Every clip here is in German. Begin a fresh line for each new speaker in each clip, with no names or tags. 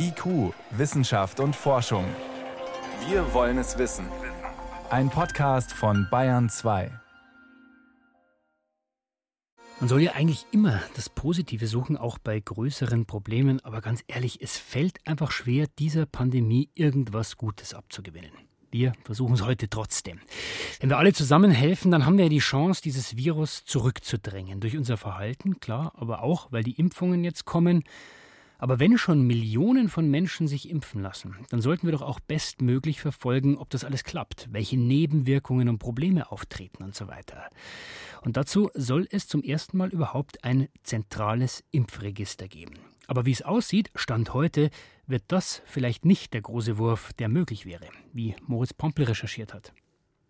IQ, Wissenschaft und Forschung. Wir wollen es wissen. Ein Podcast von Bayern 2.
Man soll ja eigentlich immer das Positive suchen, auch bei größeren Problemen, aber ganz ehrlich, es fällt einfach schwer, dieser Pandemie irgendwas Gutes abzugewinnen. Wir versuchen es heute trotzdem. Wenn wir alle zusammen helfen, dann haben wir die Chance, dieses Virus zurückzudrängen. Durch unser Verhalten, klar, aber auch, weil die Impfungen jetzt kommen. Aber wenn schon Millionen von Menschen sich impfen lassen, dann sollten wir doch auch bestmöglich verfolgen, ob das alles klappt, welche Nebenwirkungen und Probleme auftreten und so weiter. Und dazu soll es zum ersten Mal überhaupt ein zentrales Impfregister geben. Aber wie es aussieht, Stand heute, wird das vielleicht nicht der große Wurf, der möglich wäre, wie Moritz Pompel recherchiert hat.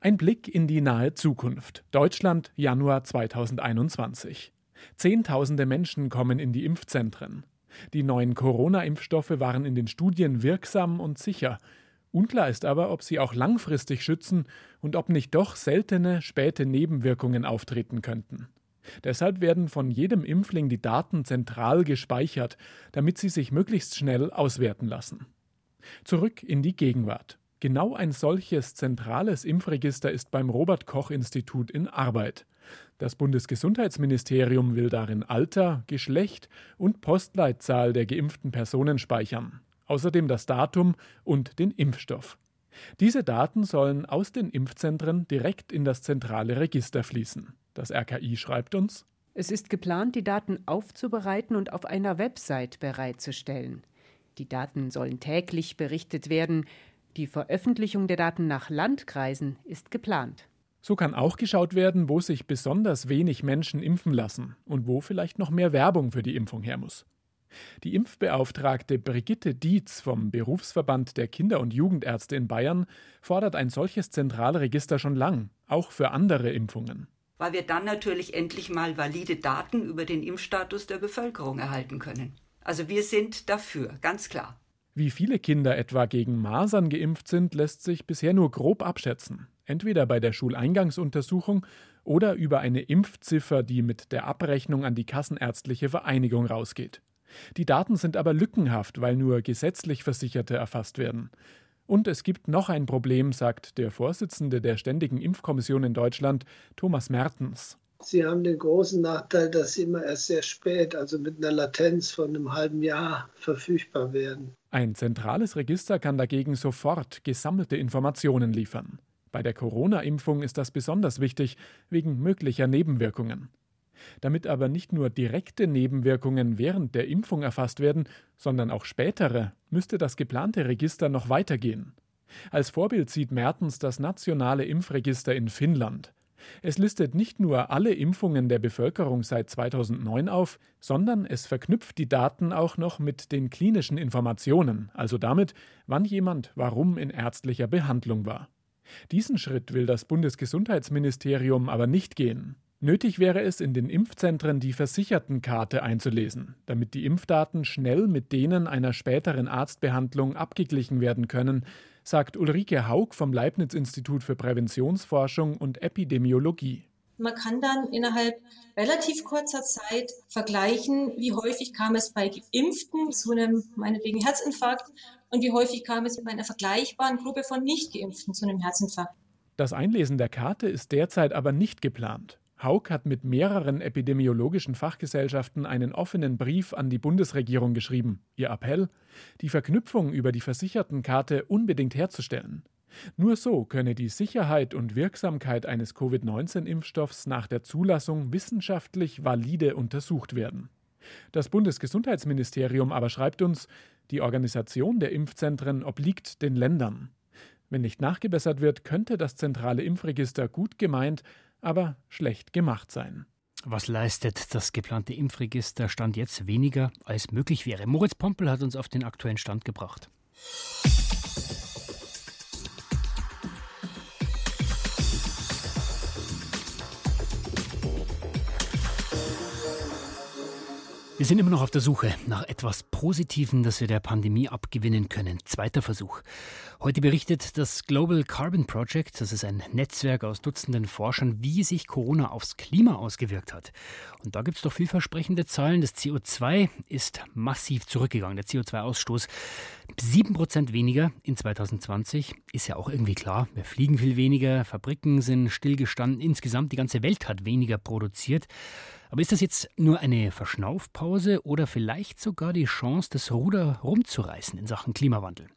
Ein Blick in die nahe Zukunft. Deutschland, Januar 2021. Zehntausende Menschen kommen in die Impfzentren. Die neuen Corona-Impfstoffe waren in den Studien wirksam und sicher. Unklar ist aber, ob sie auch langfristig schützen und ob nicht doch seltene späte Nebenwirkungen auftreten könnten. Deshalb werden von jedem Impfling die Daten zentral gespeichert, damit sie sich möglichst schnell auswerten lassen. Zurück in die Gegenwart. Genau ein solches zentrales Impfregister ist beim Robert Koch Institut in Arbeit. Das Bundesgesundheitsministerium will darin Alter, Geschlecht und Postleitzahl der geimpften Personen speichern, außerdem das Datum und den Impfstoff. Diese Daten sollen aus den Impfzentren direkt in das zentrale Register fließen. Das RKI schreibt uns,
es ist geplant, die Daten aufzubereiten und auf einer Website bereitzustellen. Die Daten sollen täglich berichtet werden. Die Veröffentlichung der Daten nach Landkreisen ist geplant.
So kann auch geschaut werden, wo sich besonders wenig Menschen impfen lassen und wo vielleicht noch mehr Werbung für die Impfung her muss. Die Impfbeauftragte Brigitte Dietz vom Berufsverband der Kinder- und Jugendärzte in Bayern fordert ein solches Zentralregister schon lang, auch für andere Impfungen.
Weil wir dann natürlich endlich mal valide Daten über den Impfstatus der Bevölkerung erhalten können. Also wir sind dafür, ganz klar.
Wie viele Kinder etwa gegen Masern geimpft sind, lässt sich bisher nur grob abschätzen entweder bei der Schuleingangsuntersuchung oder über eine Impfziffer, die mit der Abrechnung an die Kassenärztliche Vereinigung rausgeht. Die Daten sind aber lückenhaft, weil nur gesetzlich Versicherte erfasst werden. Und es gibt noch ein Problem, sagt der Vorsitzende der Ständigen Impfkommission in Deutschland, Thomas Mertens.
Sie haben den großen Nachteil, dass sie immer erst sehr spät, also mit einer Latenz von einem halben Jahr, verfügbar werden.
Ein zentrales Register kann dagegen sofort gesammelte Informationen liefern. Bei der Corona-Impfung ist das besonders wichtig wegen möglicher Nebenwirkungen. Damit aber nicht nur direkte Nebenwirkungen während der Impfung erfasst werden, sondern auch spätere, müsste das geplante Register noch weitergehen. Als Vorbild sieht Mertens das nationale Impfregister in Finnland. Es listet nicht nur alle Impfungen der Bevölkerung seit 2009 auf, sondern es verknüpft die Daten auch noch mit den klinischen Informationen, also damit, wann jemand warum in ärztlicher Behandlung war. Diesen Schritt will das Bundesgesundheitsministerium aber nicht gehen. Nötig wäre es, in den Impfzentren die Versichertenkarte einzulesen, damit die Impfdaten schnell mit denen einer späteren Arztbehandlung abgeglichen werden können, sagt Ulrike Haug vom Leibniz Institut für Präventionsforschung und Epidemiologie.
Man kann dann innerhalb relativ kurzer Zeit vergleichen, wie häufig kam es bei Geimpften zu einem meinetwegen Herzinfarkt und wie häufig kam es bei einer vergleichbaren Gruppe von Nicht-Geimpften zu einem Herzinfarkt.
Das Einlesen der Karte ist derzeit aber nicht geplant. Haug hat mit mehreren epidemiologischen Fachgesellschaften einen offenen Brief an die Bundesregierung geschrieben. Ihr Appell, die Verknüpfung über die Versichertenkarte unbedingt herzustellen. Nur so könne die Sicherheit und Wirksamkeit eines Covid-19-Impfstoffs nach der Zulassung wissenschaftlich valide untersucht werden. Das Bundesgesundheitsministerium aber schreibt uns, die Organisation der Impfzentren obliegt den Ländern. Wenn nicht nachgebessert wird, könnte das zentrale Impfregister gut gemeint, aber schlecht gemacht sein.
Was leistet das geplante Impfregister Stand jetzt weniger als möglich wäre? Moritz Pompel hat uns auf den aktuellen Stand gebracht. Wir sind immer noch auf der Suche nach etwas Positivem, das wir der Pandemie abgewinnen können. Zweiter Versuch. Heute berichtet das Global Carbon Project, das ist ein Netzwerk aus Dutzenden Forschern, wie sich Corona aufs Klima ausgewirkt hat. Und da gibt es doch vielversprechende Zahlen. Das CO2 ist massiv zurückgegangen, der CO2-Ausstoß. Sieben Prozent weniger in 2020 ist ja auch irgendwie klar. Wir fliegen viel weniger, Fabriken sind stillgestanden. Insgesamt die ganze Welt hat weniger produziert. Aber ist das jetzt nur eine Verschnaufpause oder vielleicht sogar die Chance, das Ruder rumzureißen in Sachen Klimawandel?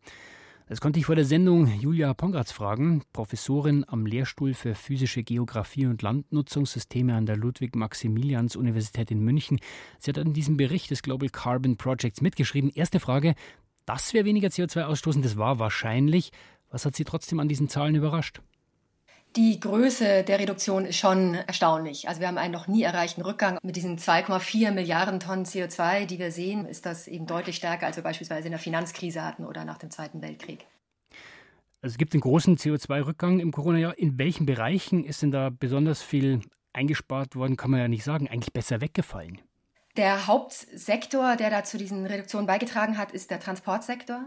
Das konnte ich vor der Sendung Julia Pongratz fragen, Professorin am Lehrstuhl für physische Geographie und Landnutzungssysteme an der Ludwig-Maximilians-Universität in München. Sie hat an diesem Bericht des Global Carbon Projects mitgeschrieben. Erste Frage, dass wir weniger CO2 ausstoßen, das war wahrscheinlich. Was hat Sie trotzdem an diesen Zahlen überrascht?
Die Größe der Reduktion ist schon erstaunlich. Also wir haben einen noch nie erreichten Rückgang. Mit diesen 2,4 Milliarden Tonnen CO2, die wir sehen, ist das eben deutlich stärker, als wir beispielsweise in der Finanzkrise hatten oder nach dem Zweiten Weltkrieg.
Also es gibt einen großen CO2-Rückgang im Corona-Jahr. In welchen Bereichen ist denn da besonders viel eingespart worden, kann man ja nicht sagen, eigentlich besser weggefallen?
Der Hauptsektor, der da zu diesen Reduktionen beigetragen hat, ist der Transportsektor.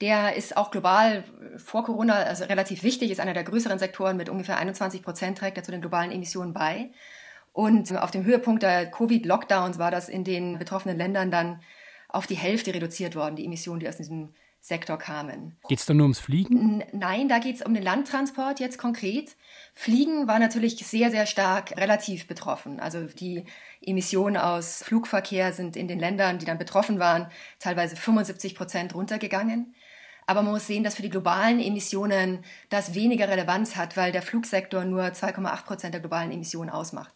Der ist auch global vor Corona also relativ wichtig, ist einer der größeren Sektoren mit ungefähr 21 Prozent trägt er zu den globalen Emissionen bei. Und auf dem Höhepunkt der Covid-Lockdowns war das in den betroffenen Ländern dann auf die Hälfte reduziert worden, die Emissionen, die aus diesem Sektor kamen.
Geht es da nur ums Fliegen?
Nein, da geht es um den Landtransport jetzt konkret. Fliegen war natürlich sehr, sehr stark relativ betroffen. Also die Emissionen aus Flugverkehr sind in den Ländern, die dann betroffen waren, teilweise 75 Prozent runtergegangen. Aber man muss sehen, dass für die globalen Emissionen das weniger Relevanz hat, weil der Flugsektor nur 2,8 Prozent der globalen Emissionen ausmacht.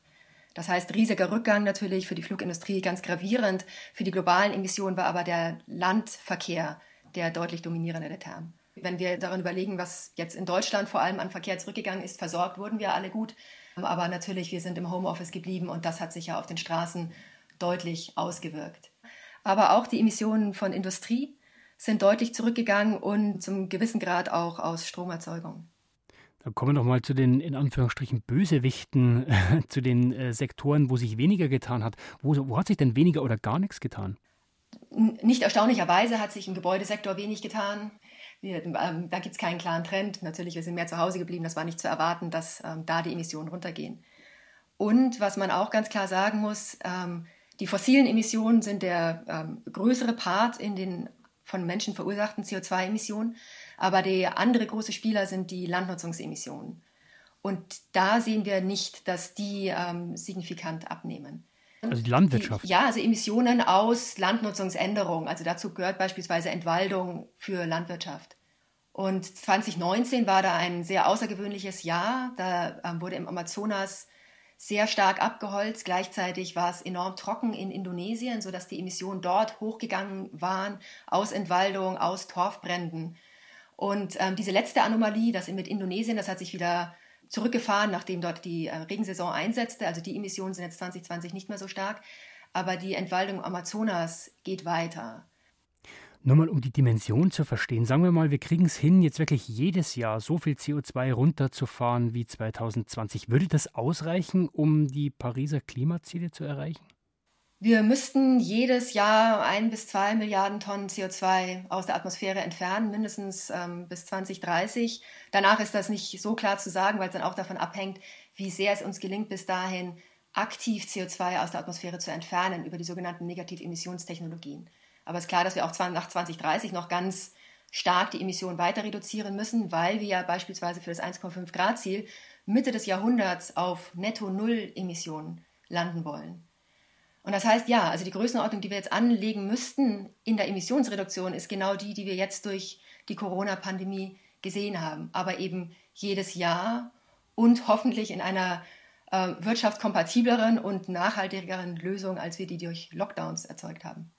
Das heißt, riesiger Rückgang natürlich für die Flugindustrie ganz gravierend. Für die globalen Emissionen war aber der Landverkehr der deutlich dominierende Term. Wenn wir daran überlegen, was jetzt in Deutschland vor allem an Verkehr zurückgegangen ist, versorgt wurden wir alle gut. Aber natürlich, wir sind im Homeoffice geblieben und das hat sich ja auf den Straßen deutlich ausgewirkt. Aber auch die Emissionen von Industrie sind deutlich zurückgegangen und zum gewissen Grad auch aus Stromerzeugung.
Dann kommen wir noch mal zu den in Anführungsstrichen Bösewichten, zu den äh, Sektoren, wo sich weniger getan hat. Wo, wo hat sich denn weniger oder gar nichts getan?
Nicht erstaunlicherweise hat sich im Gebäudesektor wenig getan. Wir, ähm, da gibt es keinen klaren Trend. Natürlich, wir sind mehr zu Hause geblieben. Das war nicht zu erwarten, dass ähm, da die Emissionen runtergehen. Und was man auch ganz klar sagen muss, ähm, die fossilen Emissionen sind der ähm, größere Part in den von Menschen verursachten CO2-Emissionen. Aber der andere große Spieler sind die Landnutzungsemissionen. Und da sehen wir nicht, dass die ähm, signifikant abnehmen.
Also die Landwirtschaft.
Die, ja, also Emissionen aus Landnutzungsänderung. Also dazu gehört beispielsweise Entwaldung für Landwirtschaft. Und 2019 war da ein sehr außergewöhnliches Jahr. Da ähm, wurde im Amazonas sehr stark abgeholzt. Gleichzeitig war es enorm trocken in Indonesien, sodass die Emissionen dort hochgegangen waren aus Entwaldung, aus Torfbränden. Und ähm, diese letzte Anomalie, das mit Indonesien, das hat sich wieder zurückgefahren, nachdem dort die äh, Regensaison einsetzte. Also die Emissionen sind jetzt 2020 nicht mehr so stark. Aber die Entwaldung Amazonas geht weiter.
Nur mal um die Dimension zu verstehen. Sagen wir mal, wir kriegen es hin, jetzt wirklich jedes Jahr so viel CO2 runterzufahren wie 2020. Würde das ausreichen, um die Pariser Klimaziele zu erreichen?
Wir müssten jedes Jahr ein bis zwei Milliarden Tonnen CO2 aus der Atmosphäre entfernen, mindestens ähm, bis 2030. Danach ist das nicht so klar zu sagen, weil es dann auch davon abhängt, wie sehr es uns gelingt, bis dahin aktiv CO2 aus der Atmosphäre zu entfernen über die sogenannten Negativemissionstechnologien. Aber es ist klar, dass wir auch nach 2030 noch ganz stark die Emissionen weiter reduzieren müssen, weil wir ja beispielsweise für das 1,5 Grad Ziel Mitte des Jahrhunderts auf Netto Null Emissionen landen wollen. Und das heißt, ja, also die Größenordnung, die wir jetzt anlegen müssten in der Emissionsreduktion, ist genau die, die wir jetzt durch die Corona-Pandemie gesehen haben. Aber eben jedes Jahr und hoffentlich in einer äh, wirtschaftskompatibleren und nachhaltigeren Lösung, als wir die durch Lockdowns erzeugt haben.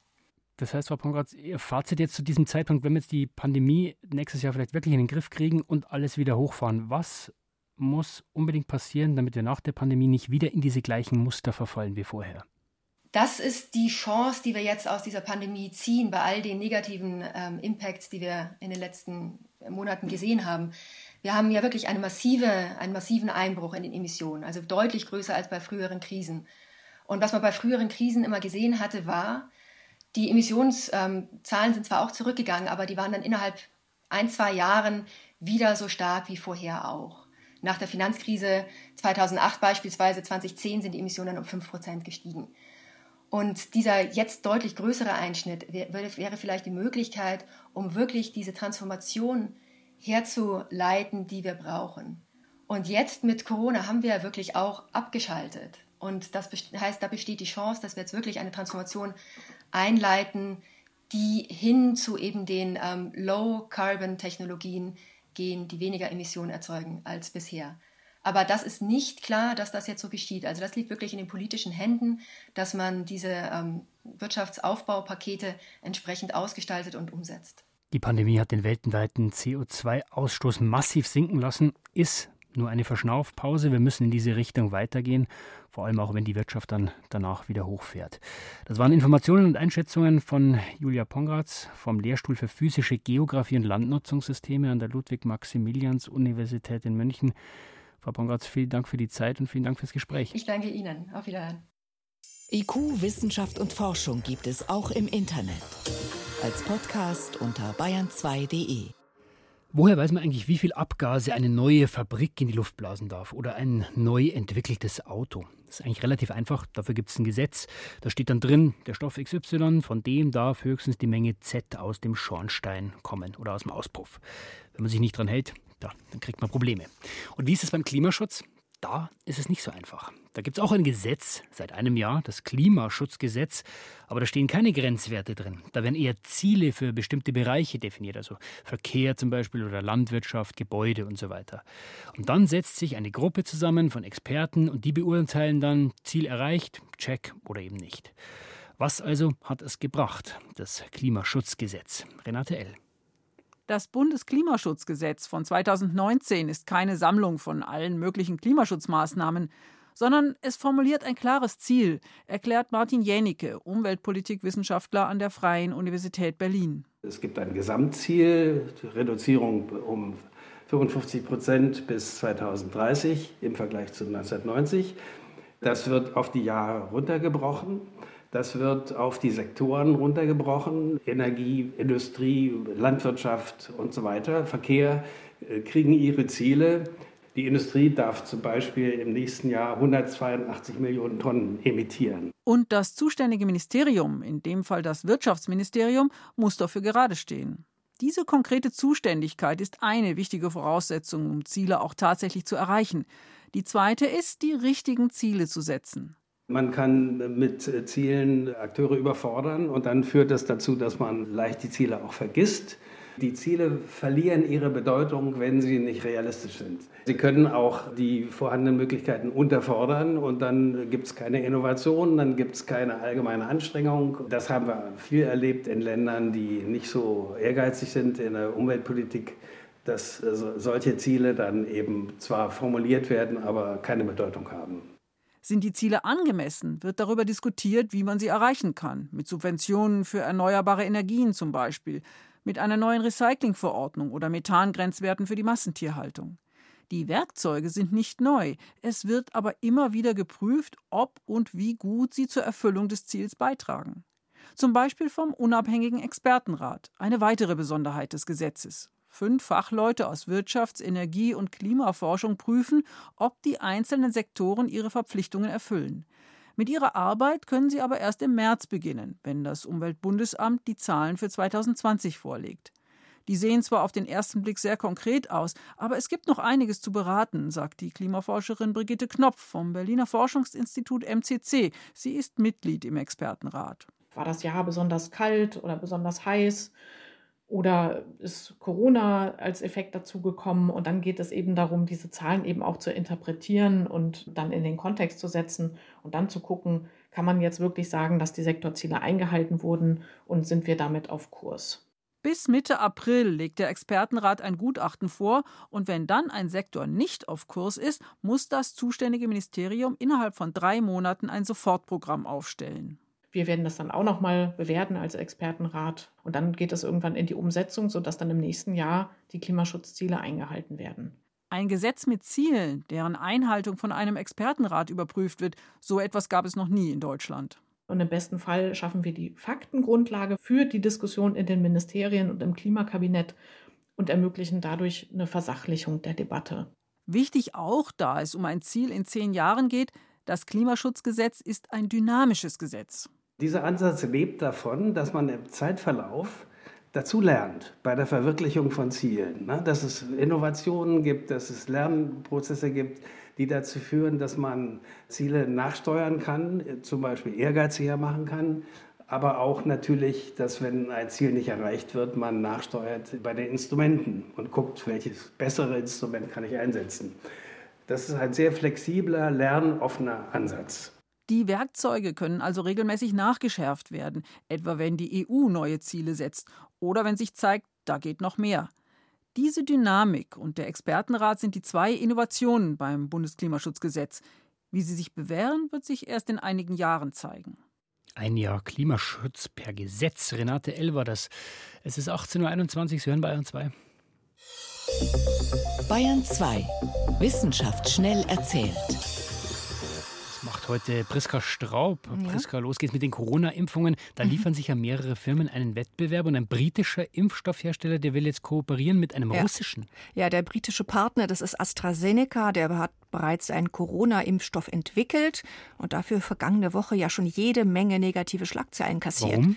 Das heißt, Frau Pongratz, Ihr Fazit jetzt zu diesem Zeitpunkt, wenn wir jetzt die Pandemie nächstes Jahr vielleicht wirklich in den Griff kriegen und alles wieder hochfahren, was muss unbedingt passieren, damit wir nach der Pandemie nicht wieder in diese gleichen Muster verfallen wie vorher?
Das ist die Chance, die wir jetzt aus dieser Pandemie ziehen, bei all den negativen ähm, Impacts, die wir in den letzten Monaten gesehen haben. Wir haben ja wirklich eine massive, einen massiven Einbruch in den Emissionen, also deutlich größer als bei früheren Krisen. Und was man bei früheren Krisen immer gesehen hatte, war, die Emissionszahlen ähm, sind zwar auch zurückgegangen, aber die waren dann innerhalb ein, zwei Jahren wieder so stark wie vorher auch. Nach der Finanzkrise 2008 beispielsweise, 2010 sind die Emissionen um 5 Prozent gestiegen. Und dieser jetzt deutlich größere Einschnitt wäre vielleicht die Möglichkeit, um wirklich diese Transformation herzuleiten, die wir brauchen. Und jetzt mit Corona haben wir wirklich auch abgeschaltet. Und das heißt, da besteht die Chance, dass wir jetzt wirklich eine Transformation einleiten, die hin zu eben den ähm, Low-Carbon-Technologien gehen, die weniger Emissionen erzeugen als bisher. Aber das ist nicht klar, dass das jetzt so geschieht. Also das liegt wirklich in den politischen Händen, dass man diese ähm, Wirtschaftsaufbaupakete entsprechend ausgestaltet und umsetzt.
Die Pandemie hat den weltweiten CO2-Ausstoß massiv sinken lassen, ist nur eine Verschnaufpause. Wir müssen in diese Richtung weitergehen, vor allem auch wenn die Wirtschaft dann danach wieder hochfährt. Das waren Informationen und Einschätzungen von Julia Pongratz vom Lehrstuhl für physische Geographie und Landnutzungssysteme an der Ludwig-Maximilians-Universität in München. Frau Pongratz, vielen Dank für die Zeit und vielen Dank fürs Gespräch.
Ich danke Ihnen. Auf Wiedersehen.
IQ, Wissenschaft und Forschung gibt es auch im Internet. Als Podcast unter bayern2.de.
Woher weiß man eigentlich, wie viel Abgase eine neue Fabrik in die Luft blasen darf oder ein neu entwickeltes Auto? Das ist eigentlich relativ einfach. Dafür gibt es ein Gesetz. Da steht dann drin, der Stoff XY, von dem darf höchstens die Menge Z aus dem Schornstein kommen oder aus dem Auspuff. Wenn man sich nicht dran hält, da, dann kriegt man Probleme. Und wie ist es beim Klimaschutz? Da ist es nicht so einfach. Da gibt es auch ein Gesetz seit einem Jahr, das Klimaschutzgesetz, aber da stehen keine Grenzwerte drin. Da werden eher Ziele für bestimmte Bereiche definiert, also Verkehr zum Beispiel oder Landwirtschaft, Gebäude und so weiter. Und dann setzt sich eine Gruppe zusammen von Experten und die beurteilen dann, Ziel erreicht, check oder eben nicht. Was also hat es gebracht, das Klimaschutzgesetz? Renate L.
Das Bundesklimaschutzgesetz von 2019 ist keine Sammlung von allen möglichen Klimaschutzmaßnahmen, sondern es formuliert ein klares Ziel, erklärt Martin Jänicke, Umweltpolitikwissenschaftler an der Freien Universität Berlin.
Es gibt ein Gesamtziel, Reduzierung um 55 Prozent bis 2030 im Vergleich zu 1990. Das wird auf die Jahre runtergebrochen. Das wird auf die Sektoren runtergebrochen. Energie, Industrie, Landwirtschaft und so weiter, Verkehr äh, kriegen ihre Ziele. Die Industrie darf zum Beispiel im nächsten Jahr 182 Millionen Tonnen emittieren.
Und das zuständige Ministerium, in dem Fall das Wirtschaftsministerium, muss dafür gerade stehen. Diese konkrete Zuständigkeit ist eine wichtige Voraussetzung, um Ziele auch tatsächlich zu erreichen. Die zweite ist, die richtigen Ziele zu setzen.
Man kann mit Zielen Akteure überfordern und dann führt das dazu, dass man leicht die Ziele auch vergisst. Die Ziele verlieren ihre Bedeutung, wenn sie nicht realistisch sind. Sie können auch die vorhandenen Möglichkeiten unterfordern und dann gibt es keine Innovation, dann gibt es keine allgemeine Anstrengung. Das haben wir viel erlebt in Ländern, die nicht so ehrgeizig sind in der Umweltpolitik, dass solche Ziele dann eben zwar formuliert werden, aber keine Bedeutung haben.
Sind die Ziele angemessen, wird darüber diskutiert, wie man sie erreichen kann. Mit Subventionen für erneuerbare Energien zum Beispiel, mit einer neuen Recyclingverordnung oder Methangrenzwerten für die Massentierhaltung. Die Werkzeuge sind nicht neu, es wird aber immer wieder geprüft, ob und wie gut sie zur Erfüllung des Ziels beitragen. Zum Beispiel vom unabhängigen Expertenrat, eine weitere Besonderheit des Gesetzes. Fünf Fachleute aus Wirtschafts-, Energie- und Klimaforschung prüfen, ob die einzelnen Sektoren ihre Verpflichtungen erfüllen. Mit ihrer Arbeit können sie aber erst im März beginnen, wenn das Umweltbundesamt die Zahlen für 2020 vorlegt. Die sehen zwar auf den ersten Blick sehr konkret aus, aber es gibt noch einiges zu beraten, sagt die Klimaforscherin Brigitte Knopf vom Berliner Forschungsinstitut MCC. Sie ist Mitglied im Expertenrat.
War das Jahr besonders kalt oder besonders heiß? Oder ist Corona als Effekt dazugekommen? Und dann geht es eben darum, diese Zahlen eben auch zu interpretieren und dann in den Kontext zu setzen und dann zu gucken, kann man jetzt wirklich sagen, dass die Sektorziele eingehalten wurden und sind wir damit auf Kurs?
Bis Mitte April legt der Expertenrat ein Gutachten vor und wenn dann ein Sektor nicht auf Kurs ist, muss das zuständige Ministerium innerhalb von drei Monaten ein Sofortprogramm aufstellen.
Wir werden das dann auch nochmal bewerten als Expertenrat. Und dann geht es irgendwann in die Umsetzung, sodass dann im nächsten Jahr die Klimaschutzziele eingehalten werden.
Ein Gesetz mit Zielen, deren Einhaltung von einem Expertenrat überprüft wird, so etwas gab es noch nie in Deutschland.
Und im besten Fall schaffen wir die Faktengrundlage für die Diskussion in den Ministerien und im Klimakabinett und ermöglichen dadurch eine Versachlichung der Debatte.
Wichtig auch, da es um ein Ziel in zehn Jahren geht, das Klimaschutzgesetz ist ein dynamisches Gesetz.
Dieser Ansatz lebt davon, dass man im Zeitverlauf dazu lernt bei der Verwirklichung von Zielen. Ne? Dass es Innovationen gibt, dass es Lernprozesse gibt, die dazu führen, dass man Ziele nachsteuern kann, zum Beispiel ehrgeiziger machen kann, aber auch natürlich, dass wenn ein Ziel nicht erreicht wird, man nachsteuert bei den Instrumenten und guckt, welches bessere Instrument kann ich einsetzen. Das ist ein sehr flexibler, lernoffener Ansatz.
Die Werkzeuge können also regelmäßig nachgeschärft werden, etwa wenn die EU neue Ziele setzt oder wenn sich zeigt, da geht noch mehr. Diese Dynamik und der Expertenrat sind die zwei Innovationen beim Bundesklimaschutzgesetz. Wie sie sich bewähren, wird sich erst in einigen Jahren zeigen.
Ein Jahr Klimaschutz per Gesetz. Renate L. war das. Es ist 18.21 Uhr. Sie hören Bayern 2.
Bayern 2. Wissenschaft schnell erzählt
macht heute Priska Straub. Ja. Priska, los geht's mit den Corona-Impfungen. Da mhm. liefern sich ja mehrere Firmen einen Wettbewerb und ein britischer Impfstoffhersteller, der will jetzt kooperieren mit einem
ja.
russischen.
Ja, der britische Partner, das ist AstraZeneca, der hat bereits einen Corona-Impfstoff entwickelt und dafür vergangene Woche ja schon jede Menge negative Schlagzeilen kassiert.
Warum?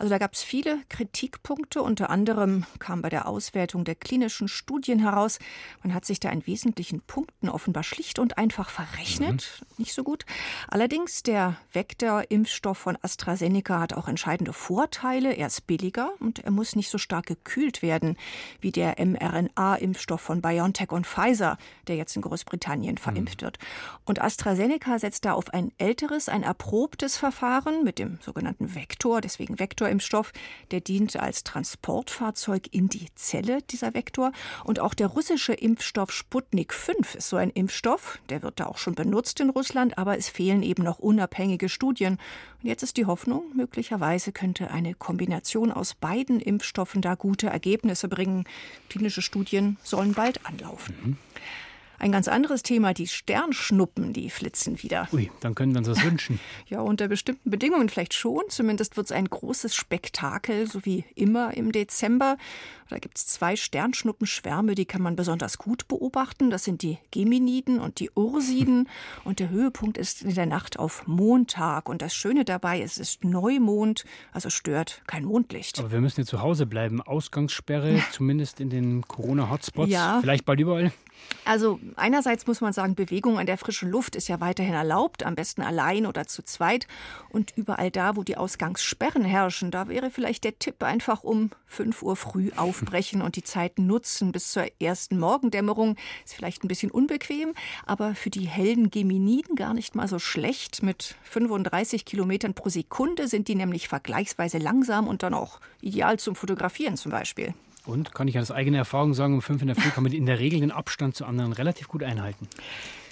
Also da gab es viele Kritikpunkte. Unter anderem kam bei der Auswertung der klinischen Studien heraus, man hat sich da in wesentlichen Punkten offenbar schlicht und einfach verrechnet. Mhm. Nicht so gut. Allerdings der Vektor-Impfstoff von AstraZeneca hat auch entscheidende Vorteile. Er ist billiger und er muss nicht so stark gekühlt werden wie der mRNA-Impfstoff von BioNTech und Pfizer, der jetzt in Großbritannien Großbritannien verimpft wird. Und AstraZeneca setzt da auf ein älteres, ein erprobtes Verfahren mit dem sogenannten Vektor, deswegen Vektorimpfstoff. Der dient als Transportfahrzeug in die Zelle, dieser Vektor. Und auch der russische Impfstoff Sputnik 5 ist so ein Impfstoff. Der wird da auch schon benutzt in Russland, aber es fehlen eben noch unabhängige Studien. Und jetzt ist die Hoffnung, möglicherweise könnte eine Kombination aus beiden Impfstoffen da gute Ergebnisse bringen. Klinische Studien sollen bald anlaufen. Mhm. Ein ganz anderes Thema, die Sternschnuppen, die flitzen wieder.
Ui, dann können wir uns das wünschen.
ja, unter bestimmten Bedingungen vielleicht schon. Zumindest wird es ein großes Spektakel, so wie immer im Dezember. Da gibt es zwei Sternschnuppenschwärme, die kann man besonders gut beobachten. Das sind die Geminiden und die Ursiden. Und der Höhepunkt ist in der Nacht auf Montag. Und das Schöne dabei, es ist Neumond, also stört kein Mondlicht.
Aber wir müssen ja zu Hause bleiben. Ausgangssperre, zumindest in den Corona-Hotspots. Ja. Vielleicht bald überall.
Also einerseits muss man sagen, Bewegung an der frischen Luft ist ja weiterhin erlaubt, am besten allein oder zu zweit. Und überall da, wo die Ausgangssperren herrschen, da wäre vielleicht der Tipp einfach um 5 Uhr früh aufbrechen und die Zeit nutzen bis zur ersten Morgendämmerung. Ist vielleicht ein bisschen unbequem, aber für die hellen Geminiden gar nicht mal so schlecht. Mit 35 Kilometern pro Sekunde sind die nämlich vergleichsweise langsam und dann auch ideal zum Fotografieren zum Beispiel.
Und kann ich aus eigener Erfahrung sagen, um fünf in der Früh kann man in der Regel den Abstand zu anderen relativ gut einhalten.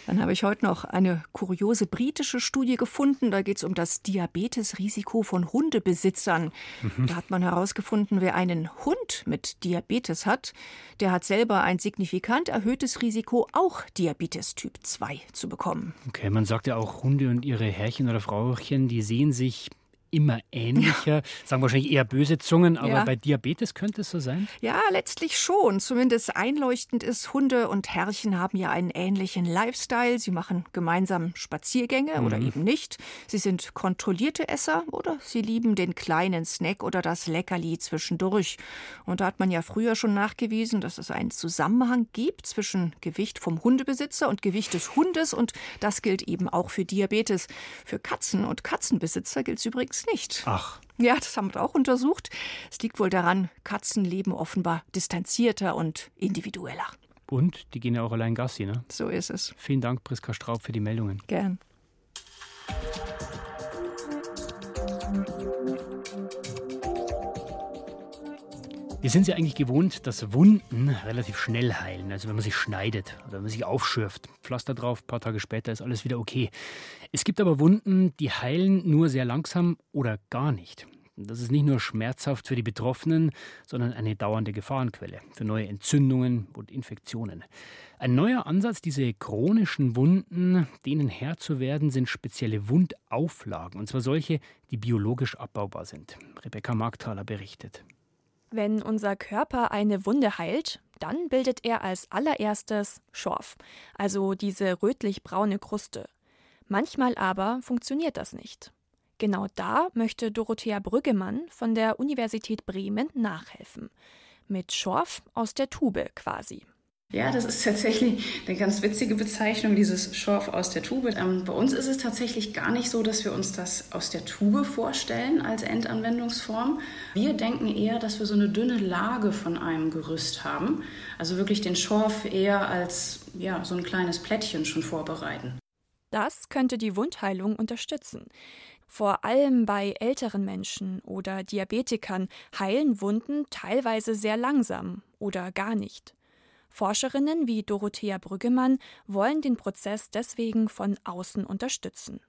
Dann habe ich heute noch eine kuriose britische Studie gefunden. Da geht es um das Diabetesrisiko von Hundebesitzern. Mhm. Da hat man herausgefunden, wer einen Hund mit Diabetes hat, der hat selber ein signifikant erhöhtes Risiko, auch Diabetes Typ 2 zu bekommen.
Okay, man sagt ja auch, Hunde und ihre Herrchen oder Frauchen, die sehen sich immer ähnlicher. Ja. Sagen wahrscheinlich eher böse Zungen, aber ja. bei Diabetes könnte es so sein?
Ja, letztlich schon. Zumindest einleuchtend ist, Hunde und Herrchen haben ja einen ähnlichen Lifestyle. Sie machen gemeinsam Spaziergänge mhm. oder eben nicht. Sie sind kontrollierte Esser oder sie lieben den kleinen Snack oder das Leckerli zwischendurch. Und da hat man ja früher schon nachgewiesen, dass es einen Zusammenhang gibt zwischen Gewicht vom Hundebesitzer und Gewicht des Hundes. Und das gilt eben auch für Diabetes. Für Katzen und Katzenbesitzer gilt es übrigens es nicht.
Ach.
Ja, das haben wir auch untersucht. Es liegt wohl daran, Katzen leben offenbar distanzierter und individueller.
Und die gehen ja auch allein Gassi, ne?
So ist es.
Vielen Dank, Priska Straub, für die Meldungen.
Gern.
Wir sind ja eigentlich gewohnt, dass Wunden relativ schnell heilen. Also wenn man sich schneidet oder wenn man sich aufschürft, Pflaster drauf, ein paar Tage später ist alles wieder okay. Es gibt aber Wunden, die heilen nur sehr langsam oder gar nicht. Das ist nicht nur schmerzhaft für die Betroffenen, sondern eine dauernde Gefahrenquelle für neue Entzündungen und Infektionen. Ein neuer Ansatz, diese chronischen Wunden, denen Herr zu werden, sind spezielle Wundauflagen, und zwar solche, die biologisch abbaubar sind. Rebecca Markthaler berichtet.
Wenn unser Körper eine Wunde heilt, dann bildet er als allererstes Schorf, also diese rötlich-braune Kruste. Manchmal aber funktioniert das nicht. Genau da möchte Dorothea Brüggemann von der Universität Bremen nachhelfen. Mit Schorf aus der Tube quasi.
Ja, das ist tatsächlich eine ganz witzige Bezeichnung, dieses Schorf aus der Tube. Ähm, bei uns ist es tatsächlich gar nicht so, dass wir uns das aus der Tube vorstellen als Endanwendungsform. Wir denken eher, dass wir so eine dünne Lage von einem Gerüst haben. Also wirklich den Schorf eher als ja, so ein kleines Plättchen schon vorbereiten.
Das könnte die Wundheilung unterstützen. Vor allem bei älteren Menschen oder Diabetikern heilen Wunden teilweise sehr langsam oder gar nicht. Forscherinnen wie Dorothea Brüggemann wollen den Prozess deswegen von außen unterstützen.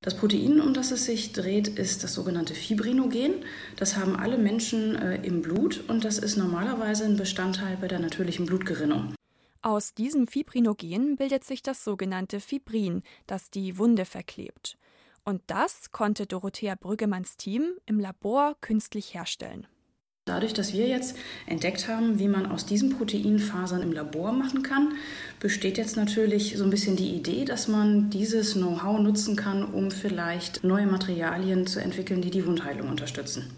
Das Protein, um das es sich dreht, ist das sogenannte Fibrinogen. Das haben alle Menschen äh, im Blut und das ist normalerweise ein Bestandteil bei der natürlichen Blutgerinnung.
Aus diesem Fibrinogen bildet sich das sogenannte Fibrin, das die Wunde verklebt. Und das konnte Dorothea Brüggemanns Team im Labor künstlich herstellen.
Dadurch, dass wir jetzt entdeckt haben, wie man aus diesen Proteinfasern im Labor machen kann, besteht jetzt natürlich so ein bisschen die Idee, dass man dieses Know-how nutzen kann, um vielleicht neue Materialien zu entwickeln, die die Wundheilung unterstützen.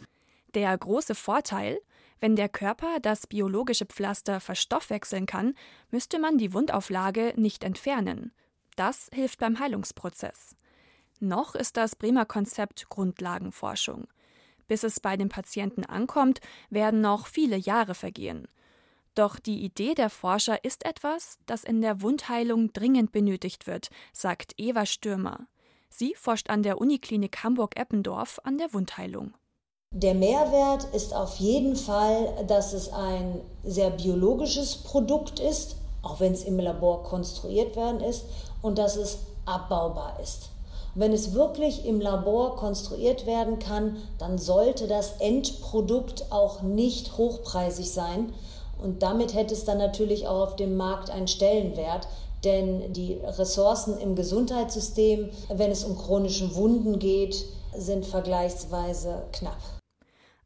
Der große Vorteil, wenn der Körper das biologische Pflaster verstoffwechseln kann, müsste man die Wundauflage nicht entfernen. Das hilft beim Heilungsprozess. Noch ist das Bremer Konzept Grundlagenforschung. Bis es bei den Patienten ankommt, werden noch viele Jahre vergehen. Doch die Idee der Forscher ist etwas, das in der Wundheilung dringend benötigt wird, sagt Eva Stürmer. Sie forscht an der Uniklinik Hamburg-Eppendorf an der Wundheilung.
Der Mehrwert ist auf jeden Fall, dass es ein sehr biologisches Produkt ist, auch wenn es im Labor konstruiert werden ist, und dass es abbaubar ist. Wenn es wirklich im Labor konstruiert werden kann, dann sollte das Endprodukt auch nicht hochpreisig sein. Und damit hätte es dann natürlich auch auf dem Markt einen Stellenwert. Denn die Ressourcen im Gesundheitssystem, wenn es um chronische Wunden geht, sind vergleichsweise knapp.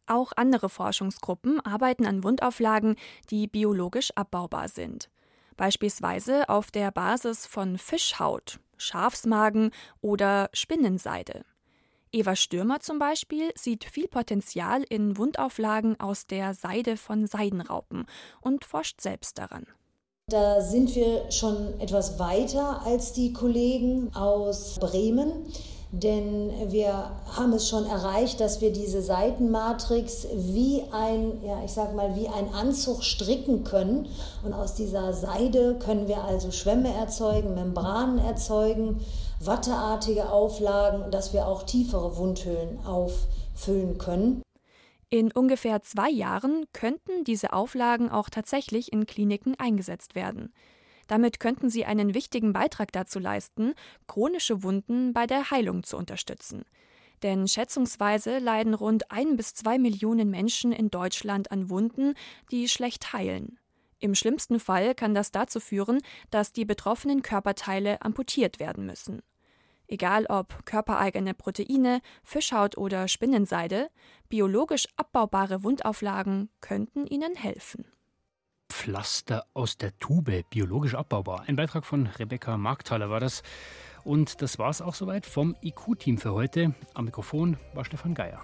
Auch andere Forschungsgruppen arbeiten an Wundauflagen, die biologisch abbaubar sind. Beispielsweise auf der Basis von Fischhaut Schafsmagen oder Spinnenseide. Eva Stürmer zum Beispiel sieht viel Potenzial in Wundauflagen aus der Seide von Seidenraupen und forscht selbst daran.
Da sind wir schon etwas weiter als die Kollegen aus Bremen denn wir haben es schon erreicht, dass wir diese Seitenmatrix wie ein, ja, ich sag mal, wie ein Anzug stricken können. Und aus dieser Seide können wir also Schwämme erzeugen, Membranen erzeugen, watteartige Auflagen, dass wir auch tiefere Wundhöhlen auffüllen können.
In ungefähr zwei Jahren könnten diese Auflagen auch tatsächlich in Kliniken eingesetzt werden. Damit könnten sie einen wichtigen Beitrag dazu leisten, chronische Wunden bei der Heilung zu unterstützen. Denn schätzungsweise leiden rund ein bis zwei Millionen Menschen in Deutschland an Wunden, die schlecht heilen. Im schlimmsten Fall kann das dazu führen, dass die betroffenen Körperteile amputiert werden müssen. Egal ob körpereigene Proteine, Fischhaut oder Spinnenseide, biologisch abbaubare Wundauflagen könnten ihnen helfen.
Pflaster aus der Tube, biologisch abbaubar. Ein Beitrag von Rebecca Markthaler war das. Und das war es auch soweit vom IQ-Team für heute. Am Mikrofon war Stefan Geier.